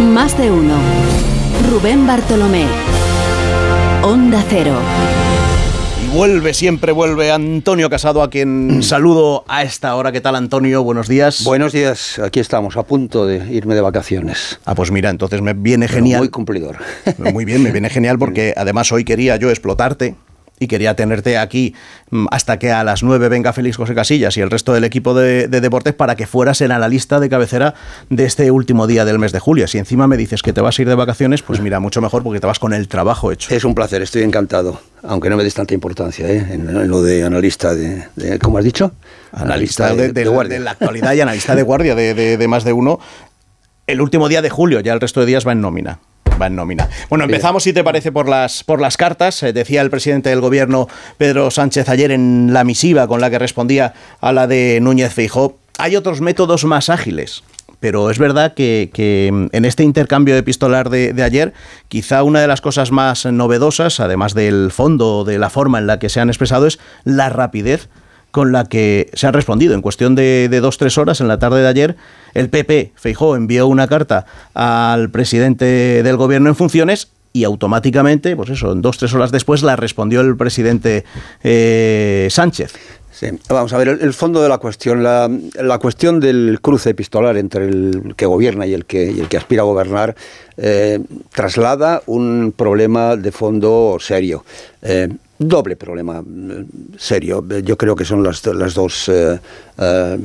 Más de uno. Rubén Bartolomé. Onda Cero. Y vuelve, siempre vuelve Antonio Casado, a quien saludo a esta hora. ¿Qué tal, Antonio? Buenos días. Buenos días, aquí estamos, a punto de irme de vacaciones. Ah, pues mira, entonces me viene genial. muy cumplidor. Muy bien, me viene genial porque además hoy quería yo explotarte y quería tenerte aquí mm, hasta que a las 9 venga Félix José Casillas y el resto del equipo de, deportes para que fueras en la lista de cabecera de este último día del mes de julio. Si encima me dices que te vas a ir de vacaciones, pues mira, mucho mejor porque te vas con el trabajo hecho. Es un placer, estoy encantado, aunque no me des tanta importancia ¿eh? en, lo de analista de, ¿cómo has dicho? Analista, de, guardia. de, la actualidad y analista de guardia de más de uno. El último día de julio, ya el resto de días va en nómina va en nómina. Bueno, empezamos, si te parece, por las, por las cartas. Eh, decía el presidente del gobierno, Pedro Sánchez, ayer en la misiva con la que respondía a la de Núñez Feijó. Hay otros métodos más ágiles pero es verdad que, en este intercambio epistolar de, de, ayer, quizá una de las cosas más novedosas, además del fondo, de la forma en la que se han expresado, es la rapidez con la que se ha respondido. En cuestión de, dos, tres horas, en la tarde de ayer, el PP, Feijó, envió una carta al presidente del gobierno en funciones y automáticamente, pues eso, en dos, tres horas después la respondió el presidente eh, Sánchez. Sí, vamos a ver, el, fondo de la cuestión, la, cuestión del cruce epistolar entre el que gobierna y el que, el que aspira a gobernar, eh, traslada un problema de fondo serio. Eh, doble problema mm, serio. Yo creo que son las, las dos, eh, eh,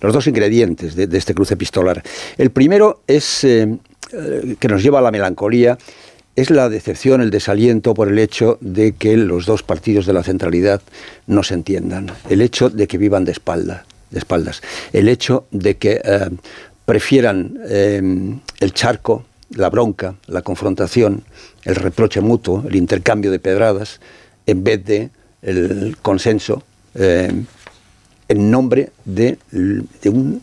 los dos ingredientes de, este cruce epistolar. El primero es eh, que nos lleva a la melancolía. Es la decepción, el desaliento por el hecho de que los dos partidos de la centralidad no se entiendan, el hecho de que vivan de, espalda, de espaldas, el hecho de que prefieran el charco, la bronca, la confrontación, el reproche mutuo, el intercambio de pedradas, en vez de el consenso eh, en nombre de, un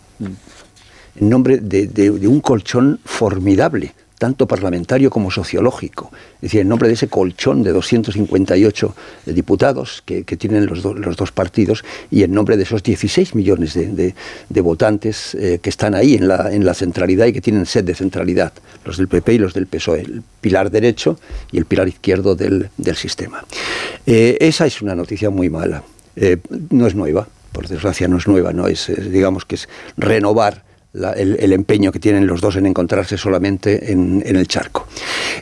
en nombre de, un colchón formidable tanto parlamentario como sociológico. Es decir, en nombre de ese colchón de 258 diputados que, tienen los, dos partidos y en nombre de esos 16 millones de, votantes eh, que están ahí en la, en la centralidad y que tienen sed de centralidad, los del PP y los del PSOE, el pilar derecho y el pilar izquierdo del, sistema. Eh, esa es una noticia muy mala. Eh, no es nueva, por desgracia no es nueva, no es digamos que es renovar el, empeño que tienen los dos en encontrarse solamente en, el charco.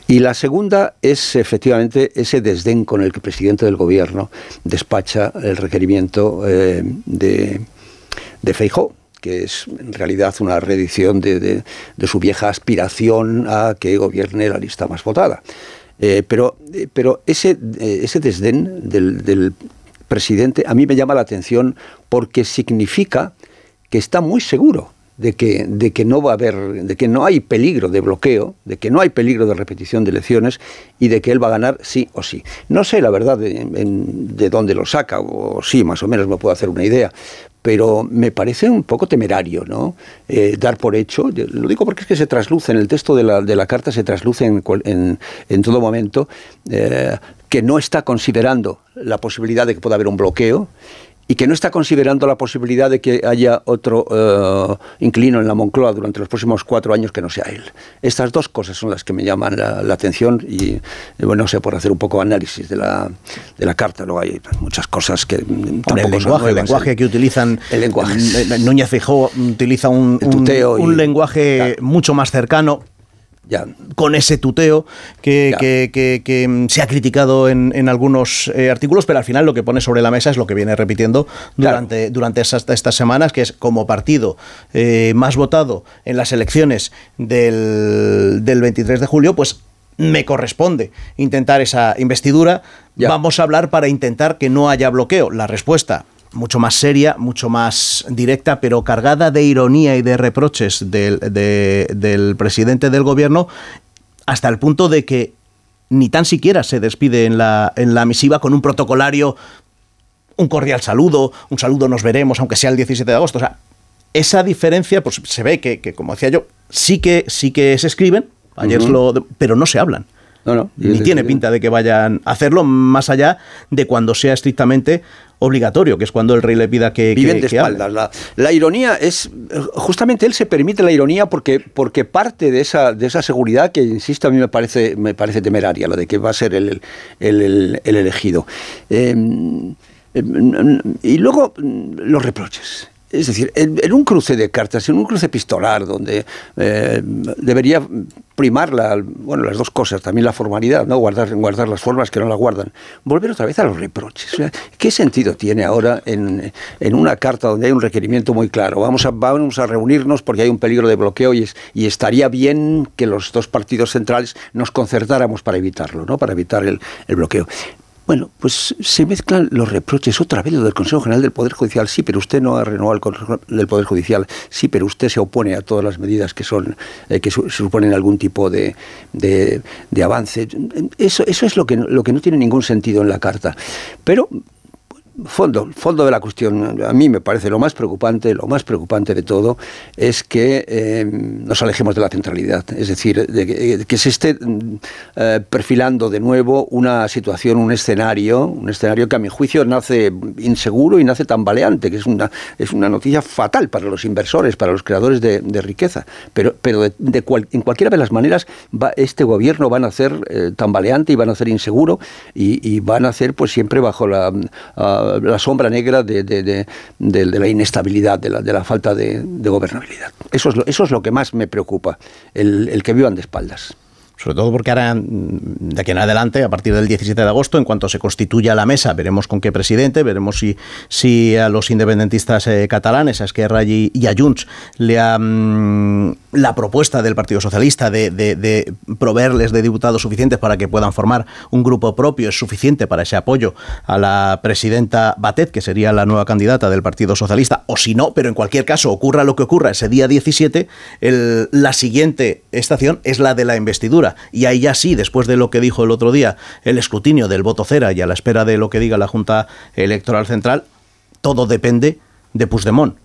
Y la segunda es efectivamente ese desdén con el que el presidente del gobierno despacha el requerimiento eh, de, de Feijó que es en realidad una reedición de, su vieja aspiración a que gobierne la lista más votada. Eh, pero, eh, pero ese, ese desdén del presidente a mí me llama la atención porque significa que está muy seguro de que, de que no va a haber, de que no hay peligro de bloqueo, de que no hay peligro de repetición de elecciones y de que él va a ganar sí o sí. No sé la verdad de, dónde lo saca, o sí, más o menos me puedo hacer una idea, pero me parece un poco temerario, ¿no? Eh, dar por hecho, lo digo porque es que se trasluce, en el texto de la, de la carta se trasluce en, en, en todo momento eh, que no está considerando la posibilidad de que pueda haber un bloqueo y que no está considerando la posibilidad de que haya otro uh, inclino en la Moncloa durante los próximos cuatro años que no sea él. Estas dos cosas son las que me llaman la, atención y, bueno, no sé, por hacer un poco análisis de la, de la carta. Luego hay muchas cosas que tampoco el lenguaje, el lenguaje que utilizan. El lenguaje. Núñez Fijó utiliza un, un, lenguaje mucho más cercano con ese tuteo que, mm, se ha criticado en, algunos eh, artículos, pero al final lo que pone sobre la mesa es lo que viene repitiendo durante, durante estas, semanas, que es como partido eh, más votado en las elecciones del, 23 de julio, pues me corresponde intentar esa investidura. Vamos a hablar para intentar que no haya bloqueo. La respuesta, mucho más seria, mucho más directa, pero cargada de ironía y de reproches del, del presidente del gobierno, hasta el punto de que ni tan siquiera se despide en la, en la misiva con un protocolario, un cordial saludo, un saludo nos veremos, aunque sea el 17 de agosto. O sea, esa diferencia, pues se ve que, como decía yo, sí que, sí que se escriben, ayer lo, pero no se hablan Ni tiene pinta de que vayan a hacerlo más allá de cuando sea estrictamente obligatorio, que es cuando el rey le pida que... Viven de espaldas. La, ironía es... Justamente él se permite la ironía porque, porque parte de esa, de esa seguridad que, insisto, a mí me parece, me parece temeraria, la de que va a ser el, el, elegido. Em, em, y luego los reproches. Es decir, en, un cruce de cartas, en un cruce epistolar, donde eh, debería primar la, bueno, las dos cosas, también la formalidad, ¿no? guardar, las formas que no la guardan, volver otra vez a los reproches. ¿Qué sentido tiene ahora en, una carta donde hay un requerimiento muy claro? Vamos a, reunirnos porque hay un peligro de bloqueo y, y estaría bien que los dos partidos centrales nos concertáramos para evitarlo, ¿no? para evitar el bloqueo. Bueno, pues se mezclan los reproches otra vez lo del Consejo General del Poder Judicial. Sí, pero usted no ha renovado el Consejo del Poder Judicial. Sí, pero usted se opone a todas las medidas que son eh, que suponen algún tipo de, de, de, avance. Eso, eso es lo que, lo que no tiene ningún sentido en la carta. Pero fondo, fondo de la cuestión, a mí me parece lo más preocupante, lo más preocupante de todo es que eh, nos alejemos de la centralidad, es decir, de que, se esté eh, perfilando de nuevo una situación, un escenario, un escenario que a mi juicio nace inseguro y nace tambaleante, que es una, es una noticia fatal para los inversores, para los creadores de, riqueza, pero, pero de, en cualquiera de las maneras va, este gobierno va a nacer eh, tambaleante y va a nacer inseguro y, y va a nacer pues siempre bajo la la sombra negra de, la inestabilidad, de la, falta de, gobernabilidad. Eso es, lo, eso es lo que más me preocupa, el que vivan de espaldas sobre todo porque ahora, mm, de aquí en adelante, a partir del 17 de agosto, en cuanto se constituya la mesa, veremos con qué presidente, veremos si, si a los independentistas eh, catalanes, a Esquerra y, a Junts, le ha, mm, la propuesta del Partido Socialista de, proveerles de diputados suficientes para que puedan formar un grupo propio es suficiente para ese apoyo a la presidenta Batet, que sería la nueva candidata del Partido Socialista, o si no, pero en cualquier caso, ocurra lo que ocurra ese día 17, el, la siguiente estación es la de la investidura y ahí ya sí, después de lo que dijo el otro día el escrutinio del voto cera y a la espera de lo que diga la Junta Electoral Central, todo depende de Puigdemont.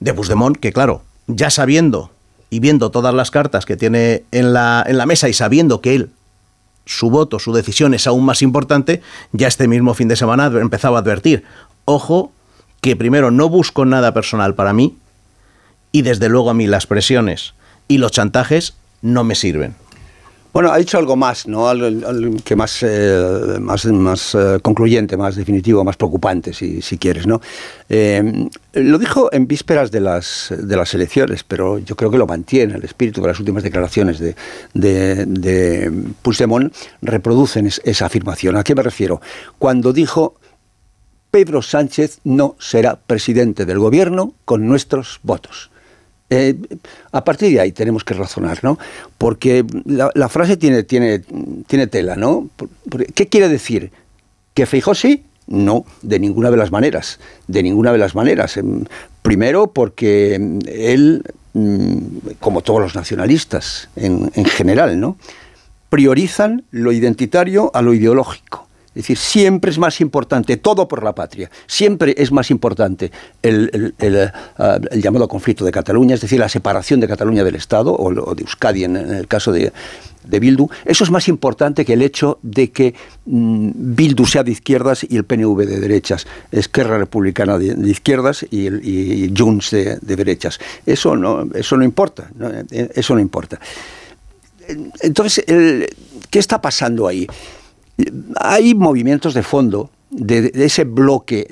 De Puigdemont que, claro, ya sabiendo y viendo todas las cartas que tiene en la, en la mesa y sabiendo que él su voto, su decisión es aún más importante, ya este mismo fin de semana empezaba a advertir, ojo, que primero no busco nada personal para mí y desde luego a mí las presiones y los chantajes no me sirven. Bueno, ha dicho algo más, ¿no? Algo, que más, eh, más, más eh, concluyente, más definitivo, más preocupante, si, quieres, ¿no? Eh, lo dijo en vísperas de las, de las elecciones, pero yo creo que lo mantiene. El espíritu de las últimas declaraciones de, de, de Puigdemont reproducen esa afirmación. ¿A qué me refiero? Cuando dijo Pedro Sánchez no será presidente del gobierno con nuestros votos. Eh, a partir de ahí tenemos que razonar, ¿no? Porque la, frase tiene, tiene, tiene tela, ¿no? ¿Qué quiere decir? ¿Que Feijó sí? No, de ninguna de las maneras. De ninguna de las maneras. Em, primero porque él, mm, como todos los nacionalistas en, en general, ¿no? priorizan lo identitario a lo ideológico. Es decir, siempre es más importante, todo por la patria, siempre es más importante el, ah, llamado conflicto de Cataluña, es decir, la separación de Cataluña del Estado, o, de Euskadi en, el caso de, Bildu, eso es más importante que el hecho de que mm, Bildu sea de izquierdas y el PNV de derechas, Esquerra Republicana de, izquierdas y, y Junts de, derechas. Eso no, eso no importa, eh, eso no importa. Entonces, ¿qué está pasando ahí? Hay movimientos de fondo de, ese bloque,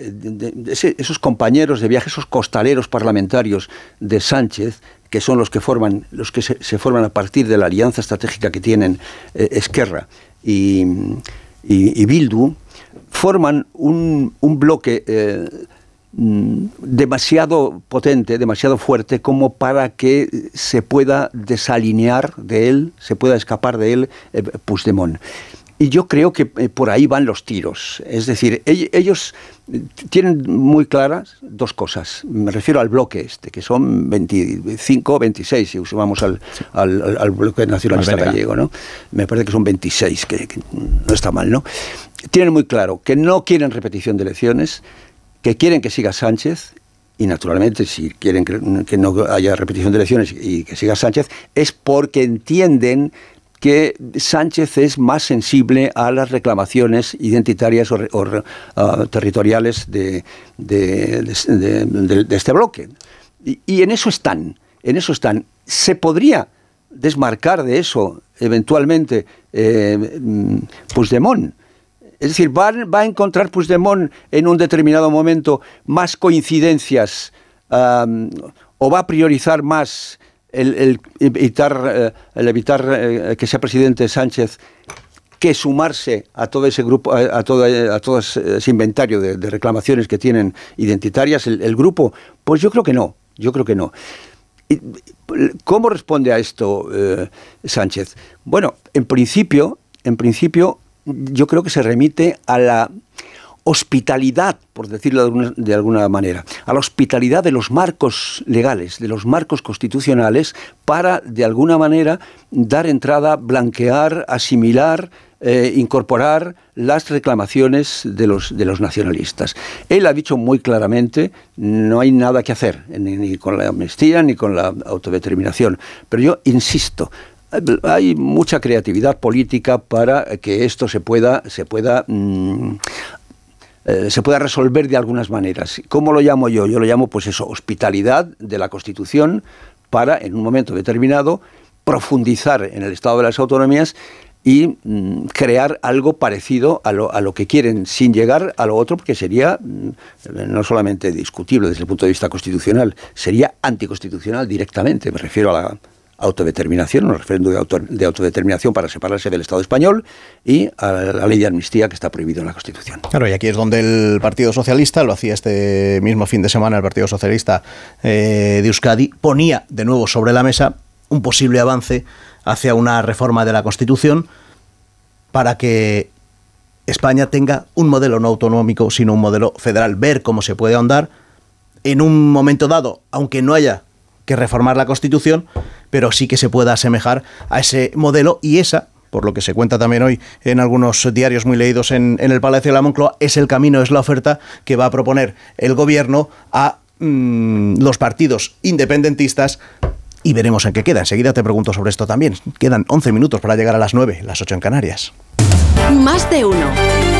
esos compañeros de viaje, esos costaleros parlamentarios de Sánchez, que son los que forman, los que se, forman a partir de la alianza estratégica que tienen eh, Esquerra y, Bildu, forman un, bloque eh, mm, demasiado potente, demasiado fuerte como para que se pueda desalinear de él, se pueda escapar de él eh, Puigdemont. Y yo creo que eh, por ahí van los tiros. Es decir, ellos tienen muy claras dos cosas. Me refiero al bloque este, que son 25, 26, si sumamos al, al, bloque nacionalista gallego, ¿no? Me parece que son 26, que, no está mal, ¿no? Tienen muy claro que no quieren repetición de elecciones, que quieren que siga Sánchez y naturalmente si quieren que, no haya repetición de elecciones y que siga Sánchez, es porque entienden que Sánchez es más sensible a las reclamaciones identitarias o, uh, territoriales de, este bloque. Y, en eso están, en eso están. Se podría desmarcar de eso eventualmente eh, Puigdemont. Es decir, va, a encontrar Puigdemont en un determinado momento más coincidencias um, o va a priorizar más el, evitar, eh, el evitar eh, que sea presidente Sánchez que sumarse a todo ese grupo, a, todo, a todo ese inventario de, reclamaciones que tienen identitarias el, grupo? Pues yo creo que no, yo creo que no. ¿Cómo responde a esto eh, Sánchez? Bueno, en principio, en principio, yo creo que se remite a la hospitalidad, por decirlo de alguna, manera, a la hospitalidad de los marcos legales, de los marcos constitucionales, para, de alguna manera, dar entrada, blanquear, asimilar, eh, incorporar las reclamaciones de los, nacionalistas. Él ha dicho muy claramente, no hay nada que hacer, ni, con la amnistía ni con la autodeterminación. Pero yo insisto, hay mucha creatividad política para que esto se pueda, se pueda mm, eh, se pueda resolver de algunas maneras. ¿Cómo lo llamo yo? Yo lo llamo, pues eso, hospitalidad de la Constitución para, en un momento determinado, profundizar en el Estado de las Autonomías y mm, crear algo parecido a lo, a lo, que quieren, sin llegar a lo otro, porque sería mm, no solamente discutible desde el punto de vista constitucional, sería anticonstitucional directamente. Me refiero a la, autodeterminación, un referéndum de, autodeterminación para separarse del Estado español y a la, ley de amnistía que está prohibido en la Constitución. Claro, y aquí es donde el Partido Socialista, lo hacía este mismo fin de semana el Partido Socialista eh, de Euskadi, ponía de nuevo sobre la mesa un posible avance hacia una reforma de la Constitución para que España tenga un modelo no autonómico, sino un modelo federal, ver cómo se puede ahondar en un momento dado, aunque no haya que reformar la Constitución, pero sí que se pueda asemejar a ese modelo y esa por lo que se cuenta también hoy en algunos diarios muy leídos en, el Palacio de la Moncloa, es el camino, es la oferta que va a proponer el gobierno a mm, los partidos independentistas y veremos en qué queda. Enseguida te pregunto sobre esto también. Quedan 11 minutos para llegar a las 9, las 8 en Canarias. Más de uno.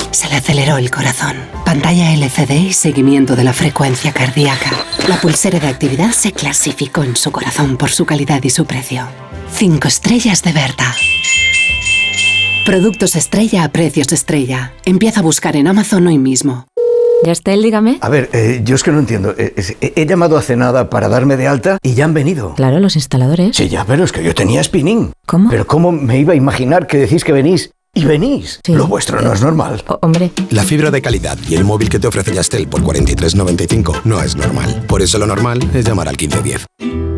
se le aceleró el corazón. Pantalla LCD y seguimiento de la frecuencia cardíaca. La pulsera de actividad se clasificó en su corazón por su calidad y su precio. Cinco estrellas de Berta. Productos estrella a precios estrella. Empieza a buscar en Amazon hoy mismo. ¿Ya está él, dígame? A ver, eh, yo es que no entiendo. Eh, he llamado hace nada para darme de alta y ya han venido. Claro, los instaladores. Sí, ya, pero es que yo tenía spinning. ¿Cómo? Pero ¿cómo me iba a imaginar que decís que venís y venís. Lo vuestro no es normal. hombre. La fibra de calidad y el móvil que te ofrece Yastel por 43.95 no es normal. Por eso lo normal es llamar al 1510.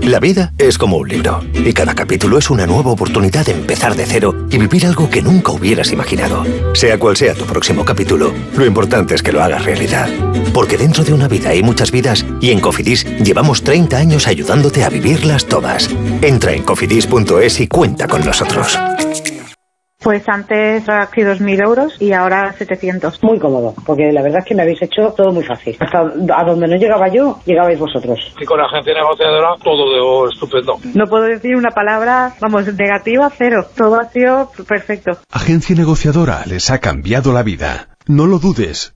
La vida es como un libro y cada capítulo es una nueva oportunidad de empezar de cero y vivir algo que nunca hubieras imaginado. Sea cual sea tu próximo capítulo, lo importante es que lo hagas realidad. Porque dentro de una vida hay muchas vidas y en Cofidis llevamos 30 años ayudándote a vivirlas todas. Entra en cofidis.es y cuenta con nosotros. Pues antes aquí 2.000 euros y ahora 700. Muy cómodo, porque la verdad es que me habéis hecho todo muy fácil. Hasta a donde no llegaba yo, llegabais vosotros. Y con la agencia negociadora todo de estupendo. No puedo decir una palabra, vamos, negativa, cero. Todo ha sido perfecto. Agencia negociadora les ha cambiado la vida. No lo dudes.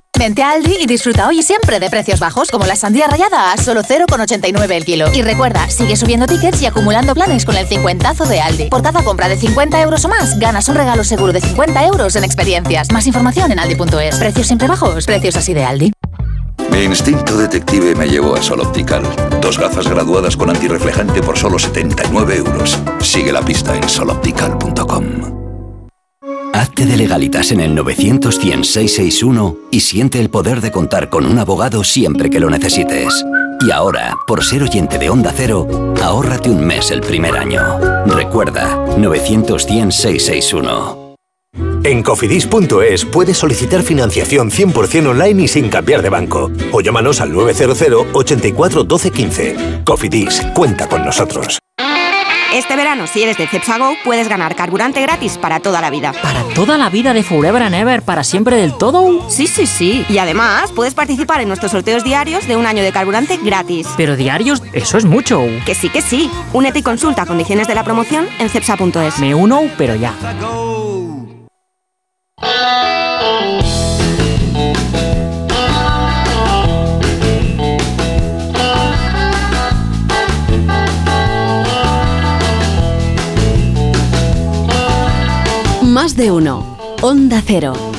Vente a Aldi y disfruta hoy y siempre de precios bajos, como la sandía rayada a solo 0,89 el kilo. Y recuerda, sigue subiendo tickets y acumulando planes con el cincuentazo de Aldi. Por cada compra de 50 euros o más, ganas un regalo seguro de 50 euros en experiencias. Más información en aldi.es. Precios siempre bajos, precios así de Aldi. Mi instinto detective me llevó a Sol Optical. Dos gafas graduadas con antirreflejante por solo 79 euros. Sigue la pista en soloptical.com. Hazte de legalitas en el 900 y siente el poder de contar con un abogado siempre que lo necesites. Y ahora, por ser oyente de Onda Cero, ahórrate un mes el primer año. Recuerda, 900 En cofidis.es puedes solicitar financiación 100% online y sin cambiar de banco. O llámanos al 900 84 12 15. Cofidis, cuenta con nosotros. Este verano, si eres de Cepsa puedes ganar carburante gratis para toda la vida. ¿Para toda la vida de Forever and Ever? ¿Para siempre del todo? Sí, sí, sí. Y además, puedes participar en nuestros sorteos diarios de un año de carburante gratis. ¿Pero diarios? Eso es mucho. Que sí, que sí. Únete y consulta condiciones de la promoción en cepsa.es. Me uno, pero ya. De uno. Onda Cero.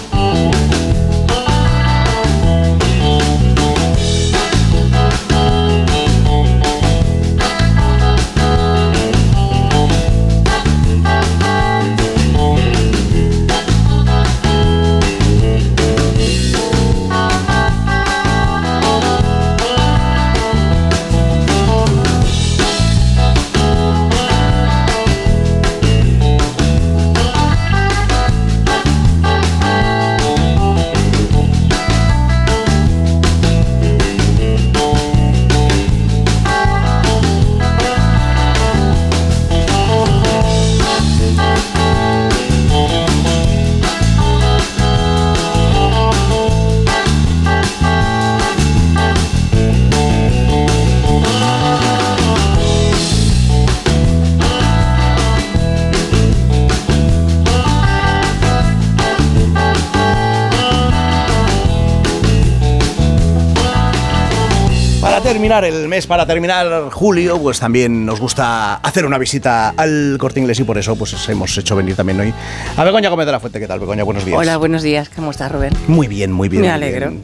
Terminar el mes, para terminar julio, pues también nos gusta hacer una visita al Corte Inglés y por eso pues hemos hecho venir también hoy a Begoña Gómez de la Fuente. ¿Qué tal, Begoña? Buenos días. Hola, buenos días. ¿Cómo estás, Rubén? Muy bien, muy bien. Me alegro.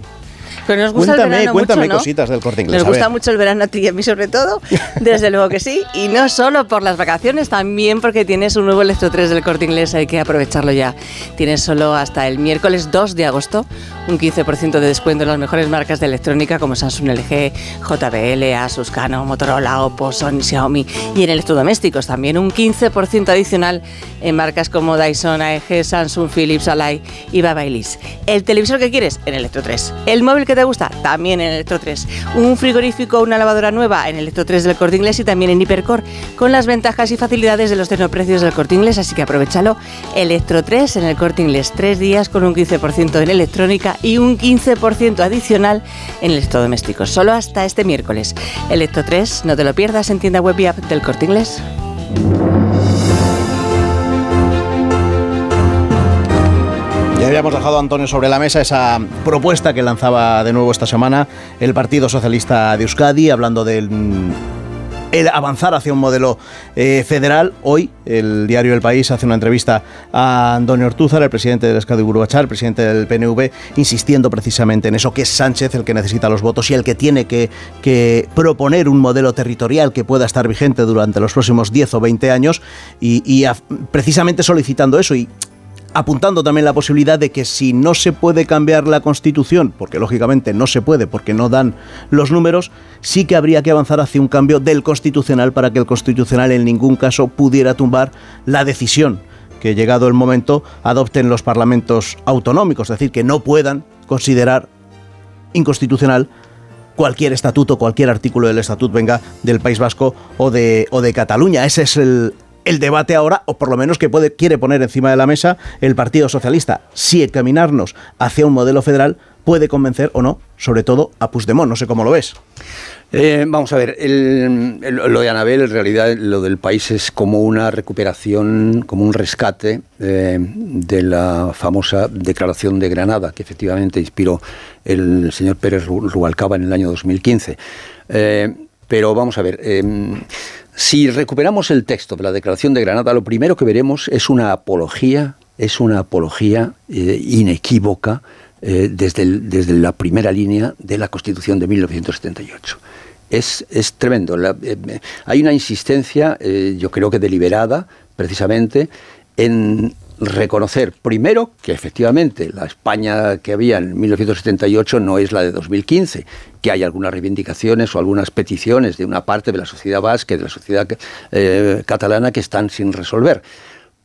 Pero nos gusta cuéntame, el verano cuéntame mucho, cositas del corte inglés. Nos gusta mucho el verano a ti y a mí sobre todo, desde luego que sí. Y no solo por las vacaciones, también porque tienes un nuevo Electro 3 del corte inglés, hay que aprovecharlo ya. Tienes solo hasta el miércoles 2 de agosto un 15% de descuento en las mejores marcas de electrónica como Samsung, LG, JBL, Asus, Canon, Motorola, Oppo, Sony, Xiaomi y en electrodomésticos también un 15% adicional en marcas como Dyson, AEG, Samsung, Philips, Alay y Babailis. El televisor que quieres en Electro 3. El móvil que te gusta también en Electro 3. Un frigorífico, una lavadora nueva en Electro 3 del Corte Inglés y también en Hipercore con las ventajas y facilidades de los tecnoprecios del Corte Inglés, así que aprovechalo. Electro 3 en el Corte Inglés, tres días con un 15% en electrónica y un 15% adicional en electrodomésticos. Solo hasta este miércoles. Electro 3, no te lo pierdas en tienda web y app del Corte Inglés. Ya habíamos dejado, Antonio, sobre la mesa esa propuesta que lanzaba de nuevo esta semana el Partido Socialista de Euskadi, hablando del el avanzar hacia un modelo eh, federal. Hoy el diario El País hace una entrevista a Antonio Ortúzar, el presidente del Escadi Guruachar, el presidente del PNV, insistiendo precisamente en eso, que es Sánchez el que necesita los votos y el que tiene que, proponer un modelo territorial que pueda estar vigente durante los próximos 10 o 20 años y, precisamente solicitando eso. Y apuntando también la posibilidad de que si no se puede cambiar la Constitución, porque lógicamente no se puede porque no dan los números, sí que habría que avanzar hacia un cambio del Constitucional para que el Constitucional en ningún caso pudiera tumbar la decisión que llegado el momento adopten los parlamentos autonómicos, es decir, que no puedan considerar inconstitucional cualquier estatuto, cualquier artículo del estatuto venga del País Vasco o de, o de Cataluña. Ese es el, el debate ahora, o por lo menos que puede, quiere poner encima de la mesa el Partido Socialista. Si encaminarnos hacia un modelo federal puede convencer o no, sobre todo a Puigdemont. No sé cómo lo ves. Eh, vamos a ver, lo de Anabel, en realidad lo del país es como una recuperación, como un rescate eh, de la famosa declaración de Granada, que efectivamente inspiró el señor Pérez Rubalcaba en el año 2015. Eh, pero vamos a ver, si recuperamos el texto de la Declaración de Granada, lo primero que veremos es una apología, es una apología eh, inequívoca eh, desde, desde, la primera línea de la Constitución de 1978. Es, es tremendo. hay una insistencia, eh, yo creo que deliberada, precisamente, en reconocer primero que efectivamente la España que había en 1978 no es la de 2015, que hay algunas reivindicaciones o algunas peticiones de una parte de la sociedad vasca, de la sociedad eh, catalana que están sin resolver.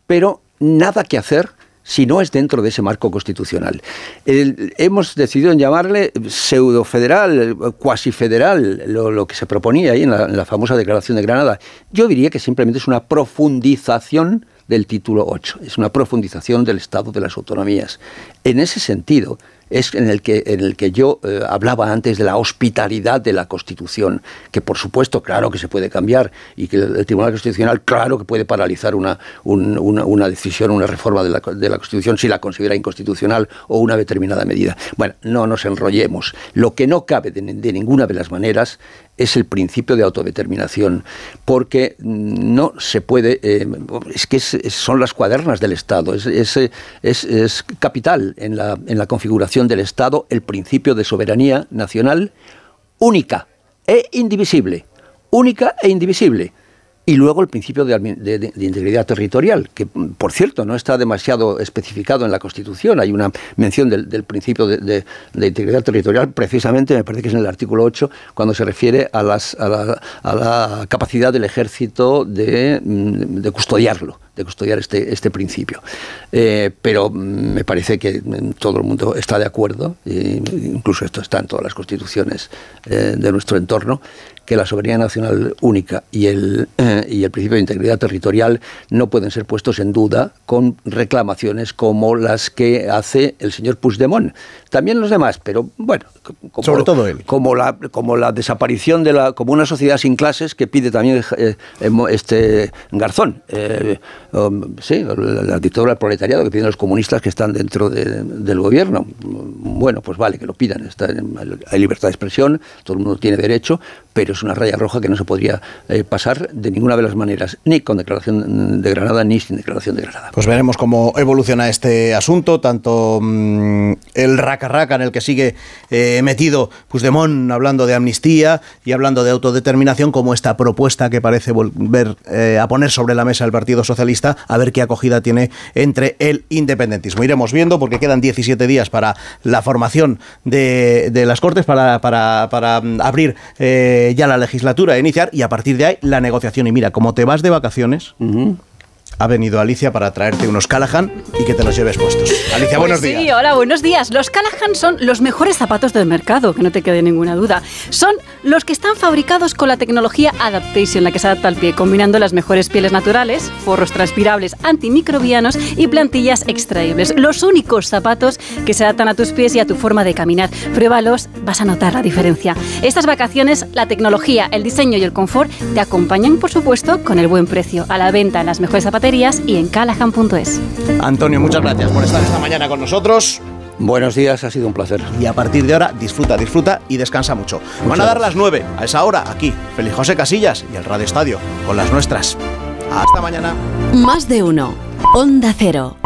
Pero nada que hacer si no es dentro de ese marco constitucional. hemos decidido llamarle pseudo-federal, cuasi federal, lo, que se proponía ahí en la, famosa Declaración de Granada. Yo diría que simplemente es una profundización del título 8, es una profundización del Estado de las autonomías. En ese sentido, es en el que, en el que yo eh, hablaba antes de la hospitalidad de la Constitución, que por supuesto, claro que se puede cambiar y que el, Tribunal Constitucional, claro que puede paralizar una, una, decisión, una reforma de la, de la, Constitución si la considera inconstitucional o una determinada medida. Bueno, no nos enrollemos. Lo que no cabe de, ninguna de las maneras es el principio de autodeterminación, porque no se puede, eh, es que son las cuadernas del Estado, es, es, es capital en la, en la configuración del Estado el principio de soberanía nacional única e indivisible. Única e indivisible. Y luego el principio de, integridad territorial, que por cierto no está demasiado especificado en la Constitución. Hay una mención del, principio de, integridad territorial, precisamente me parece que es en el artículo 8, cuando se refiere a, las, a, la, capacidad del ejército de, mm, custodiarlo de custodiar este, este principio. Eh, pero me parece que mm, todo el mundo está de acuerdo, e incluso esto está en todas las constituciones eh, de nuestro entorno, que la soberanía nacional única y el, eh, y el principio de integridad territorial no pueden ser puestos en duda con reclamaciones como las que hace el señor Puigdemont. También los demás, pero bueno, como, sobre todo él. Como la, como la desaparición de la, como una sociedad sin clases que pide también eh, este Garzón. Eh, um, sí, la, dictadura del proletariado que piden los comunistas que están dentro del gobierno. Bueno, pues vale, que lo pidan. Está, hay libertad de expresión, todo el mundo tiene derecho, pero es una raya roja que no se podría eh, pasar de ninguna de las maneras, ni con declaración de Granada ni sin declaración de Granada. Pues veremos cómo evoluciona este asunto, tanto mm, el raca raca en el que sigue eh, metido Puigdemont hablando de amnistía y hablando de autodeterminación, como esta propuesta que parece volver eh, a poner sobre la mesa el Partido Socialista, a ver qué acogida tiene entre el independentismo. Iremos viendo porque quedan 17 días para la formación de, las Cortes, para, para, mm, abrir ya la legislatura, iniciar y a partir de ahí la negociación. Y mira, como te vas de vacaciones, ha venido Alicia para traerte unos Callahan y que te los lleves puestos. Alicia, buenos pues días. Sí, hola, buenos días. Los Callahan son los mejores zapatos del mercado, que no te quede ninguna duda. Son los que están fabricados con la tecnología Adaptation, la que se adapta al pie, combinando las mejores pieles naturales, forros transpirables antimicrobianos y plantillas extraíbles. Los únicos zapatos que se adaptan a tus pies y a tu forma de caminar. Pruébalos, vas a notar la diferencia. Estas vacaciones, la tecnología, el diseño y el confort te acompañan, por supuesto, con el buen precio. A la venta en las mejores zapatos y en callahan.es. Antonio, muchas gracias por estar esta mañana con nosotros. Buenos días, ha sido un placer. Y a partir de ahora, disfruta, disfruta y descansa mucho. Van a dar las 9 a esa hora aquí, Feliz José Casillas y el Radio Estadio, con las nuestras. Hasta mañana. Más de uno. Onda Cero.